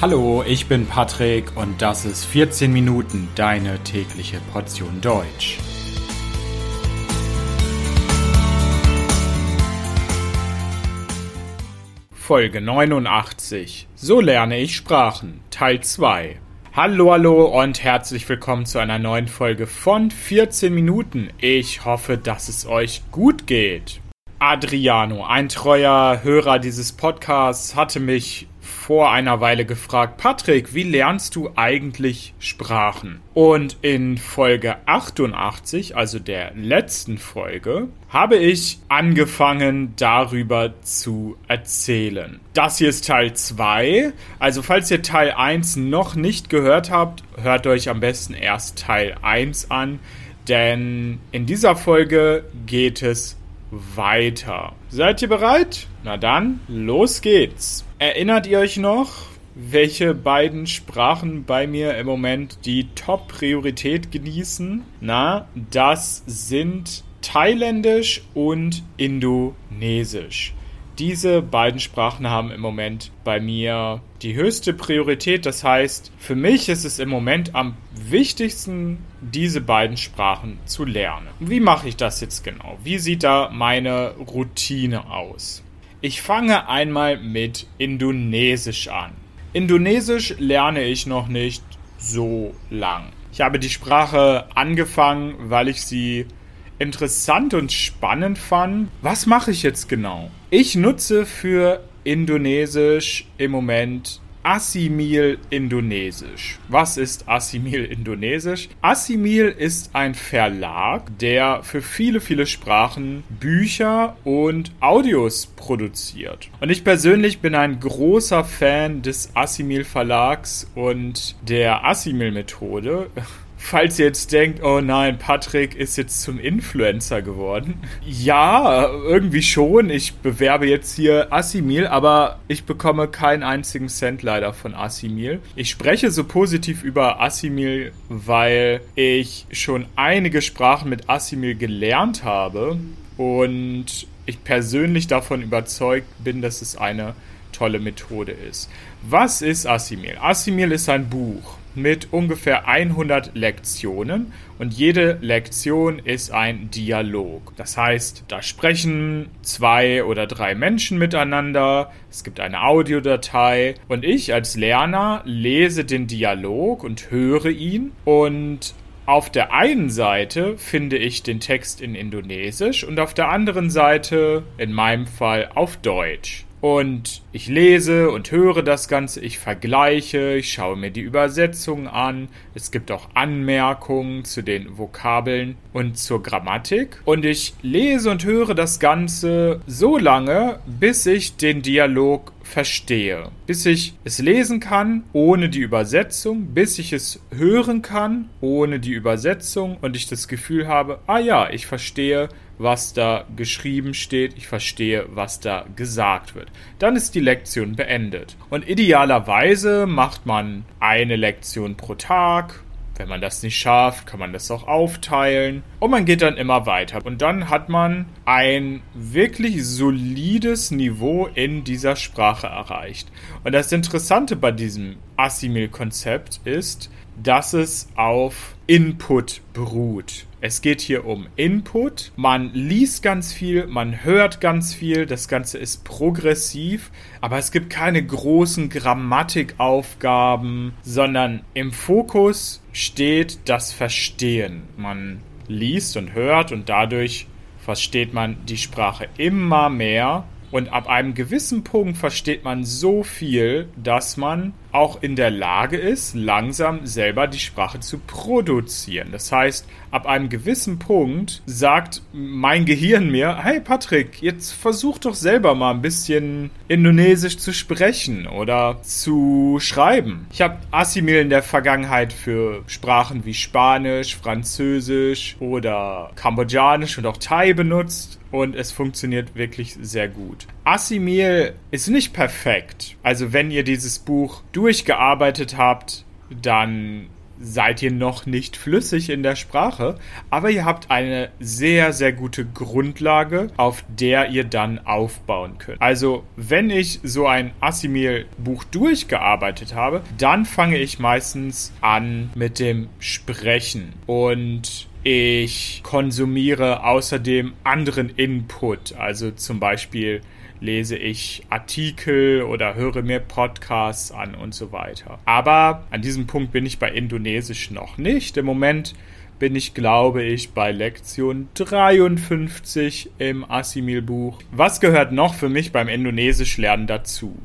Hallo, ich bin Patrick und das ist 14 Minuten deine tägliche Portion Deutsch. Folge 89. So lerne ich Sprachen. Teil 2. Hallo, hallo und herzlich willkommen zu einer neuen Folge von 14 Minuten. Ich hoffe, dass es euch gut geht. Adriano, ein treuer Hörer dieses Podcasts, hatte mich vor einer Weile gefragt, Patrick, wie lernst du eigentlich Sprachen? Und in Folge 88, also der letzten Folge, habe ich angefangen darüber zu erzählen. Das hier ist Teil 2. Also falls ihr Teil 1 noch nicht gehört habt, hört euch am besten erst Teil 1 an, denn in dieser Folge geht es weiter. Seid ihr bereit? Na dann, los geht's. Erinnert ihr euch noch, welche beiden Sprachen bei mir im Moment die Top-Priorität genießen? Na, das sind Thailändisch und Indonesisch. Diese beiden Sprachen haben im Moment bei mir die höchste Priorität. Das heißt, für mich ist es im Moment am wichtigsten, diese beiden Sprachen zu lernen. Wie mache ich das jetzt genau? Wie sieht da meine Routine aus? Ich fange einmal mit Indonesisch an. Indonesisch lerne ich noch nicht so lang. Ich habe die Sprache angefangen, weil ich sie interessant und spannend fand. Was mache ich jetzt genau? Ich nutze für Indonesisch im Moment Assimil Indonesisch. Was ist Assimil Indonesisch? Assimil ist ein Verlag, der für viele, viele Sprachen Bücher und Audios produziert. Und ich persönlich bin ein großer Fan des Assimil Verlags und der Assimil Methode falls ihr jetzt denkt, oh nein, Patrick ist jetzt zum Influencer geworden. Ja, irgendwie schon. Ich bewerbe jetzt hier Assimil, aber ich bekomme keinen einzigen Cent leider von Assimil. Ich spreche so positiv über Assimil, weil ich schon einige Sprachen mit Assimil gelernt habe und ich persönlich davon überzeugt bin, dass es eine tolle Methode ist. Was ist Assimil? Assimil ist ein Buch mit ungefähr 100 Lektionen und jede Lektion ist ein Dialog. Das heißt, da sprechen zwei oder drei Menschen miteinander, es gibt eine Audiodatei und ich als Lerner lese den Dialog und höre ihn und auf der einen Seite finde ich den Text in Indonesisch und auf der anderen Seite, in meinem Fall, auf Deutsch. Und ich lese und höre das Ganze, ich vergleiche, ich schaue mir die Übersetzung an. Es gibt auch Anmerkungen zu den Vokabeln und zur Grammatik. Und ich lese und höre das Ganze so lange, bis ich den Dialog verstehe. Bis ich es lesen kann ohne die Übersetzung, bis ich es hören kann ohne die Übersetzung und ich das Gefühl habe, ah ja, ich verstehe, was da geschrieben steht, ich verstehe, was da gesagt wird. Dann ist die Lektion beendet. Und idealerweise macht man eine Lektion pro Tag. Wenn man das nicht schafft, kann man das auch aufteilen. Und man geht dann immer weiter. Und dann hat man ein wirklich solides Niveau in dieser Sprache erreicht. Und das Interessante bei diesem Assimil-Konzept ist, dass es auf Input beruht. Es geht hier um Input. Man liest ganz viel, man hört ganz viel. Das Ganze ist progressiv, aber es gibt keine großen Grammatikaufgaben, sondern im Fokus steht das Verstehen. Man liest und hört und dadurch versteht man die Sprache immer mehr und ab einem gewissen Punkt versteht man so viel, dass man auch in der Lage ist, langsam selber die Sprache zu produzieren. Das heißt, ab einem gewissen Punkt sagt mein Gehirn mir, hey Patrick, jetzt versuch doch selber mal ein bisschen Indonesisch zu sprechen oder zu schreiben. Ich habe Assimil in der Vergangenheit für Sprachen wie Spanisch, Französisch oder Kambodschanisch und auch Thai benutzt und es funktioniert wirklich sehr gut. Assimil ist nicht perfekt. Also wenn ihr dieses Buch durchgearbeitet habt, dann seid ihr noch nicht flüssig in der Sprache, aber ihr habt eine sehr, sehr gute Grundlage, auf der ihr dann aufbauen könnt. Also, wenn ich so ein Assimil-Buch durchgearbeitet habe, dann fange ich meistens an mit dem Sprechen und ich konsumiere außerdem anderen Input, also zum Beispiel lese ich Artikel oder höre mir Podcasts an und so weiter. Aber an diesem Punkt bin ich bei Indonesisch noch nicht. Im Moment bin ich, glaube ich, bei Lektion 53 im Assimil-Buch. Was gehört noch für mich beim Indonesisch lernen dazu?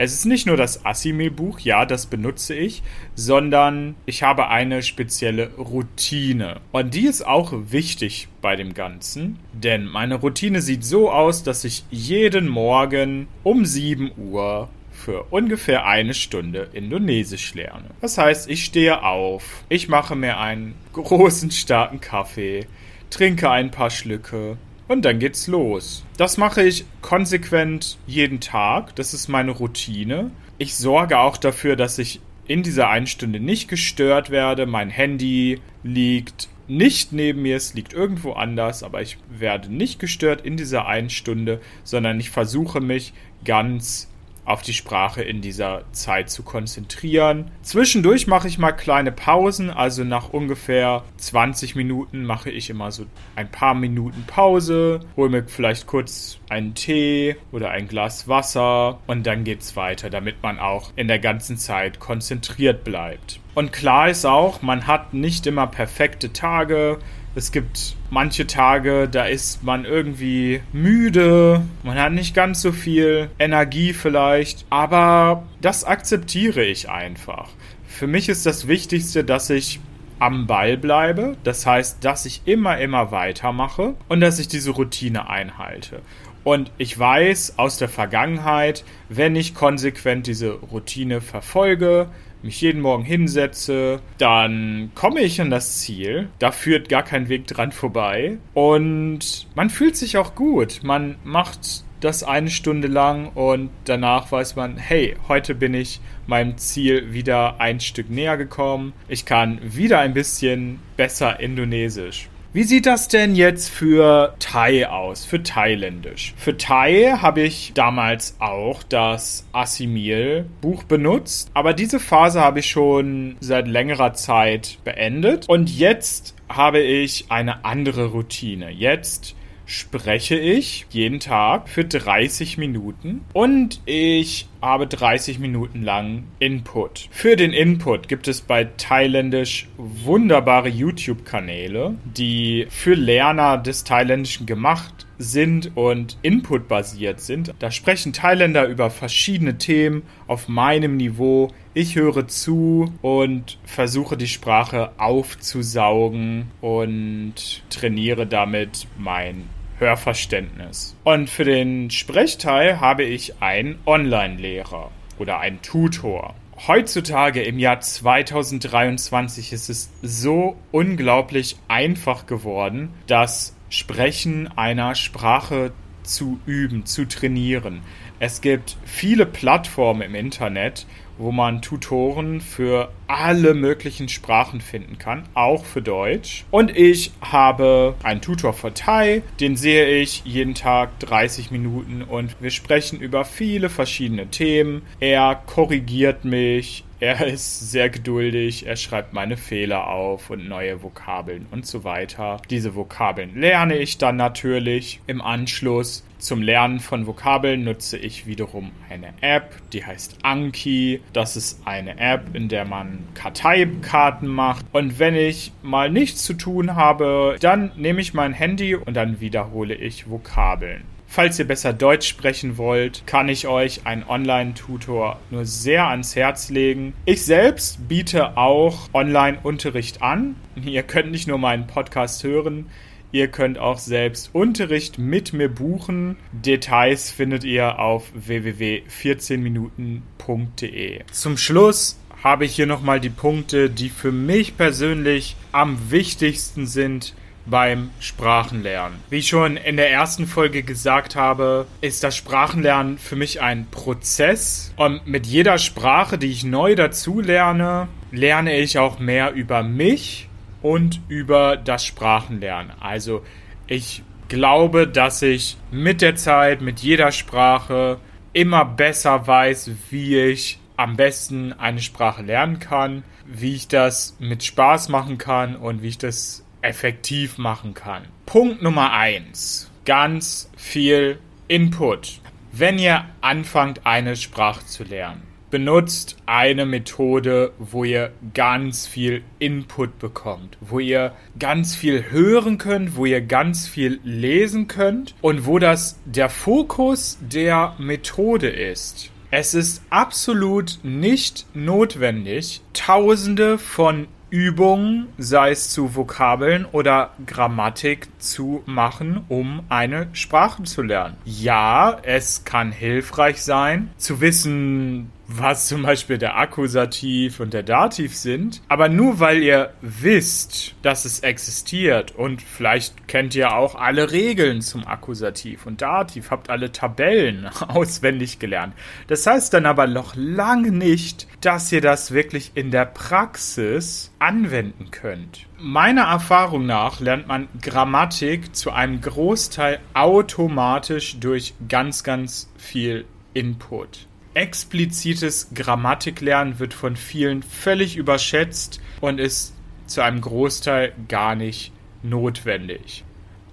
Es ist nicht nur das Assimil-Buch, ja, das benutze ich, sondern ich habe eine spezielle Routine. Und die ist auch wichtig bei dem Ganzen, denn meine Routine sieht so aus, dass ich jeden Morgen um 7 Uhr für ungefähr eine Stunde Indonesisch lerne. Das heißt, ich stehe auf, ich mache mir einen großen, starken Kaffee, trinke ein paar Schlücke, und dann geht's los. Das mache ich konsequent jeden Tag. Das ist meine Routine. Ich sorge auch dafür, dass ich in dieser einen Stunde nicht gestört werde. Mein Handy liegt nicht neben mir, es liegt irgendwo anders, aber ich werde nicht gestört in dieser einen Stunde, sondern ich versuche mich ganz auf die Sprache in dieser Zeit zu konzentrieren. Zwischendurch mache ich mal kleine Pausen, also nach ungefähr 20 Minuten mache ich immer so ein paar Minuten Pause, hole mir vielleicht kurz einen Tee oder ein Glas Wasser und dann geht's weiter, damit man auch in der ganzen Zeit konzentriert bleibt. Und klar ist auch, man hat nicht immer perfekte Tage. Es gibt manche Tage, da ist man irgendwie müde, man hat nicht ganz so viel Energie vielleicht, aber das akzeptiere ich einfach. Für mich ist das Wichtigste, dass ich am Ball bleibe, das heißt, dass ich immer, immer weitermache und dass ich diese Routine einhalte. Und ich weiß aus der Vergangenheit, wenn ich konsequent diese Routine verfolge, mich jeden Morgen hinsetze, dann komme ich an das Ziel. Da führt gar kein Weg dran vorbei. Und man fühlt sich auch gut. Man macht das eine Stunde lang und danach weiß man, hey, heute bin ich meinem Ziel wieder ein Stück näher gekommen. Ich kann wieder ein bisschen besser Indonesisch. Wie sieht das denn jetzt für Thai aus, für Thailändisch? Für Thai habe ich damals auch das Assimil-Buch benutzt, aber diese Phase habe ich schon seit längerer Zeit beendet und jetzt habe ich eine andere Routine. Jetzt spreche ich jeden Tag für 30 Minuten und ich habe 30 Minuten lang Input. Für den Input gibt es bei Thailändisch wunderbare YouTube-Kanäle, die für Lerner des Thailändischen gemacht sind und inputbasiert sind. Da sprechen Thailänder über verschiedene Themen auf meinem Niveau. Ich höre zu und versuche die Sprache aufzusaugen und trainiere damit mein Hörverständnis. Und für den Sprechteil habe ich einen Online-Lehrer oder einen Tutor. Heutzutage im Jahr 2023 ist es so unglaublich einfach geworden, das Sprechen einer Sprache zu üben, zu trainieren. Es gibt viele Plattformen im Internet, wo man Tutoren für alle möglichen Sprachen finden kann, auch für Deutsch. Und ich habe einen Tutor für Thai, den sehe ich jeden Tag 30 Minuten und wir sprechen über viele verschiedene Themen. Er korrigiert mich, er ist sehr geduldig, er schreibt meine Fehler auf und neue Vokabeln und so weiter. Diese Vokabeln lerne ich dann natürlich im Anschluss. Zum Lernen von Vokabeln nutze ich wiederum eine App, die heißt Anki. Das ist eine App, in der man Karteikarten macht. Und wenn ich mal nichts zu tun habe, dann nehme ich mein Handy und dann wiederhole ich Vokabeln. Falls ihr besser Deutsch sprechen wollt, kann ich euch einen Online-Tutor nur sehr ans Herz legen. Ich selbst biete auch Online-Unterricht an. Ihr könnt nicht nur meinen Podcast hören, Ihr könnt auch selbst Unterricht mit mir buchen. Details findet ihr auf www.14minuten.de. Zum Schluss habe ich hier nochmal die Punkte, die für mich persönlich am wichtigsten sind beim Sprachenlernen. Wie ich schon in der ersten Folge gesagt habe, ist das Sprachenlernen für mich ein Prozess und mit jeder Sprache, die ich neu dazu lerne, lerne ich auch mehr über mich und über das Sprachenlernen. Also ich glaube, dass ich mit der Zeit, mit jeder Sprache immer besser weiß, wie ich am besten eine Sprache lernen kann, wie ich das mit Spaß machen kann und wie ich das effektiv machen kann. Punkt Nummer eins: Ganz viel Input. Wenn ihr anfangt, eine Sprache zu lernen, benutzt eine Methode, wo ihr ganz viel Input bekommt, wo ihr ganz viel hören könnt, wo ihr ganz viel lesen könnt und wo das der Fokus der Methode ist. Es ist absolut nicht notwendig, tausende von Übungen, sei es zu Vokabeln oder Grammatik, zu machen, um eine Sprache zu lernen. Ja, es kann hilfreich sein, zu wissen, was zum Beispiel der Akkusativ und der Dativ sind. Aber nur weil ihr wisst, dass es existiert und vielleicht kennt ihr auch alle Regeln zum Akkusativ und Dativ, habt alle Tabellen auswendig gelernt. Das heißt dann aber noch lange nicht, dass ihr das wirklich in der Praxis anwenden könnt. Meiner Erfahrung nach lernt man Grammatik zu einem Großteil automatisch durch ganz, ganz viel Input explizites Grammatiklernen wird von vielen völlig überschätzt und ist zu einem Großteil gar nicht notwendig.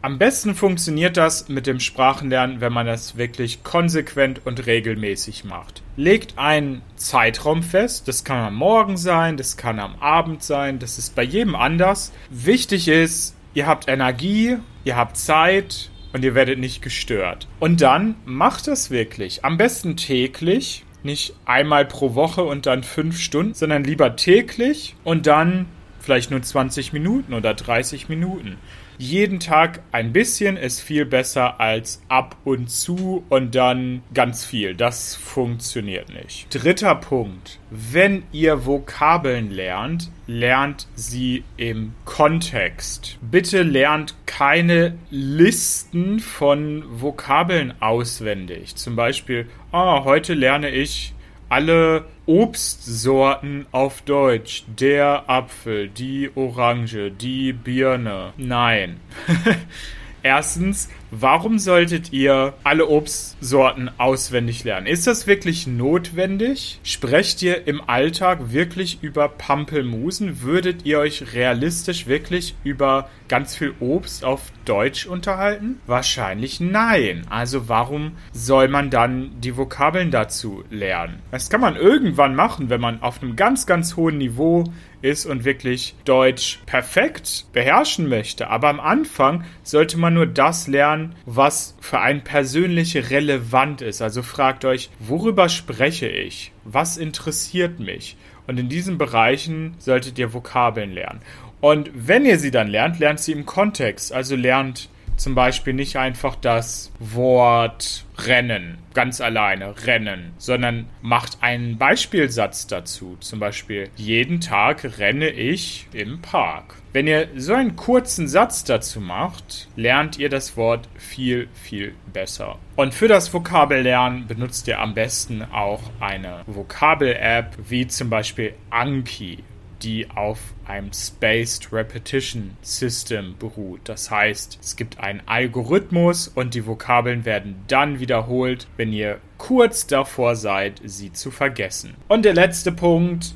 Am besten funktioniert das mit dem Sprachenlernen, wenn man das wirklich konsequent und regelmäßig macht. Legt einen Zeitraum fest, das kann am Morgen sein, das kann am Abend sein, das ist bei jedem anders. Wichtig ist, ihr habt Energie, ihr habt Zeit, und ihr werdet nicht gestört. Und dann macht das wirklich. Am besten täglich, nicht einmal pro Woche und dann fünf Stunden, sondern lieber täglich und dann vielleicht nur 20 Minuten oder 30 Minuten jeden Tag ein bisschen ist viel besser als ab und zu und dann ganz viel. Das funktioniert nicht. Dritter Punkt. Wenn ihr Vokabeln lernt, lernt sie im Kontext. Bitte lernt keine Listen von Vokabeln auswendig. Zum Beispiel, ah, heute lerne ich alle Obstsorten auf Deutsch. Der Apfel, die Orange, die Birne. Nein. Erstens, warum solltet ihr alle Obstsorten auswendig lernen? Ist das wirklich notwendig? Sprecht ihr im Alltag wirklich über Pampelmusen? Würdet ihr euch realistisch wirklich über ganz viel Obst auf Deutsch unterhalten? Wahrscheinlich nein. Also warum soll man dann die Vokabeln dazu lernen? Das kann man irgendwann machen, wenn man auf einem ganz, ganz hohen Niveau ist und wirklich Deutsch perfekt beherrschen möchte. Aber am Anfang sollte man nur das lernen, was für einen persönlich relevant ist. Also fragt euch, worüber spreche ich? Was interessiert mich? Und in diesen Bereichen solltet ihr Vokabeln lernen. Und wenn ihr sie dann lernt, lernt sie im Kontext. Also lernt zum Beispiel nicht einfach das Wort Rennen ganz alleine, Rennen, sondern macht einen Beispielsatz dazu. Zum Beispiel, jeden Tag renne ich im Park. Wenn ihr so einen kurzen Satz dazu macht, lernt ihr das Wort viel, viel besser. Und für das Vokabellernen benutzt ihr am besten auch eine Vokabel-App wie zum Beispiel Anki die auf einem Spaced Repetition System beruht. Das heißt, es gibt einen Algorithmus und die Vokabeln werden dann wiederholt, wenn ihr kurz davor seid, sie zu vergessen. Und der letzte Punkt,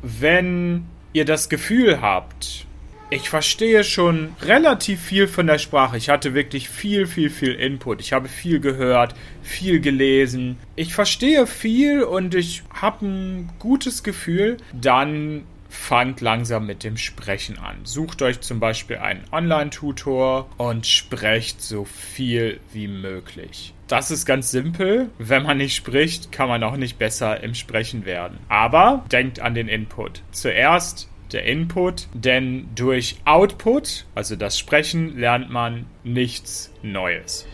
wenn ihr das Gefühl habt, ich verstehe schon relativ viel von der Sprache. Ich hatte wirklich viel, viel, viel Input. Ich habe viel gehört, viel gelesen. Ich verstehe viel und ich habe ein gutes Gefühl. Dann fangt langsam mit dem Sprechen an. Sucht euch zum Beispiel einen Online-Tutor und sprecht so viel wie möglich. Das ist ganz simpel. Wenn man nicht spricht, kann man auch nicht besser im Sprechen werden. Aber denkt an den Input. Zuerst der Input, denn durch Output, also das Sprechen, lernt man nichts Neues.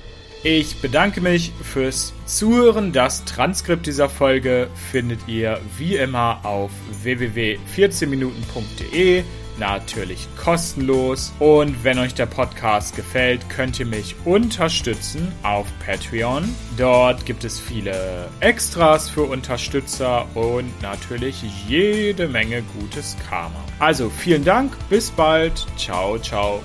Ich bedanke mich fürs Zuhören. Das Transkript dieser Folge findet ihr wie immer auf www.14minuten.de. natürlich kostenlos. Und wenn euch der Podcast gefällt, könnt ihr mich unterstützen auf Patreon. Dort gibt es viele Extras für Unterstützer und natürlich jede Menge gutes Karma. Also vielen Dank, bis bald, ciao, ciao.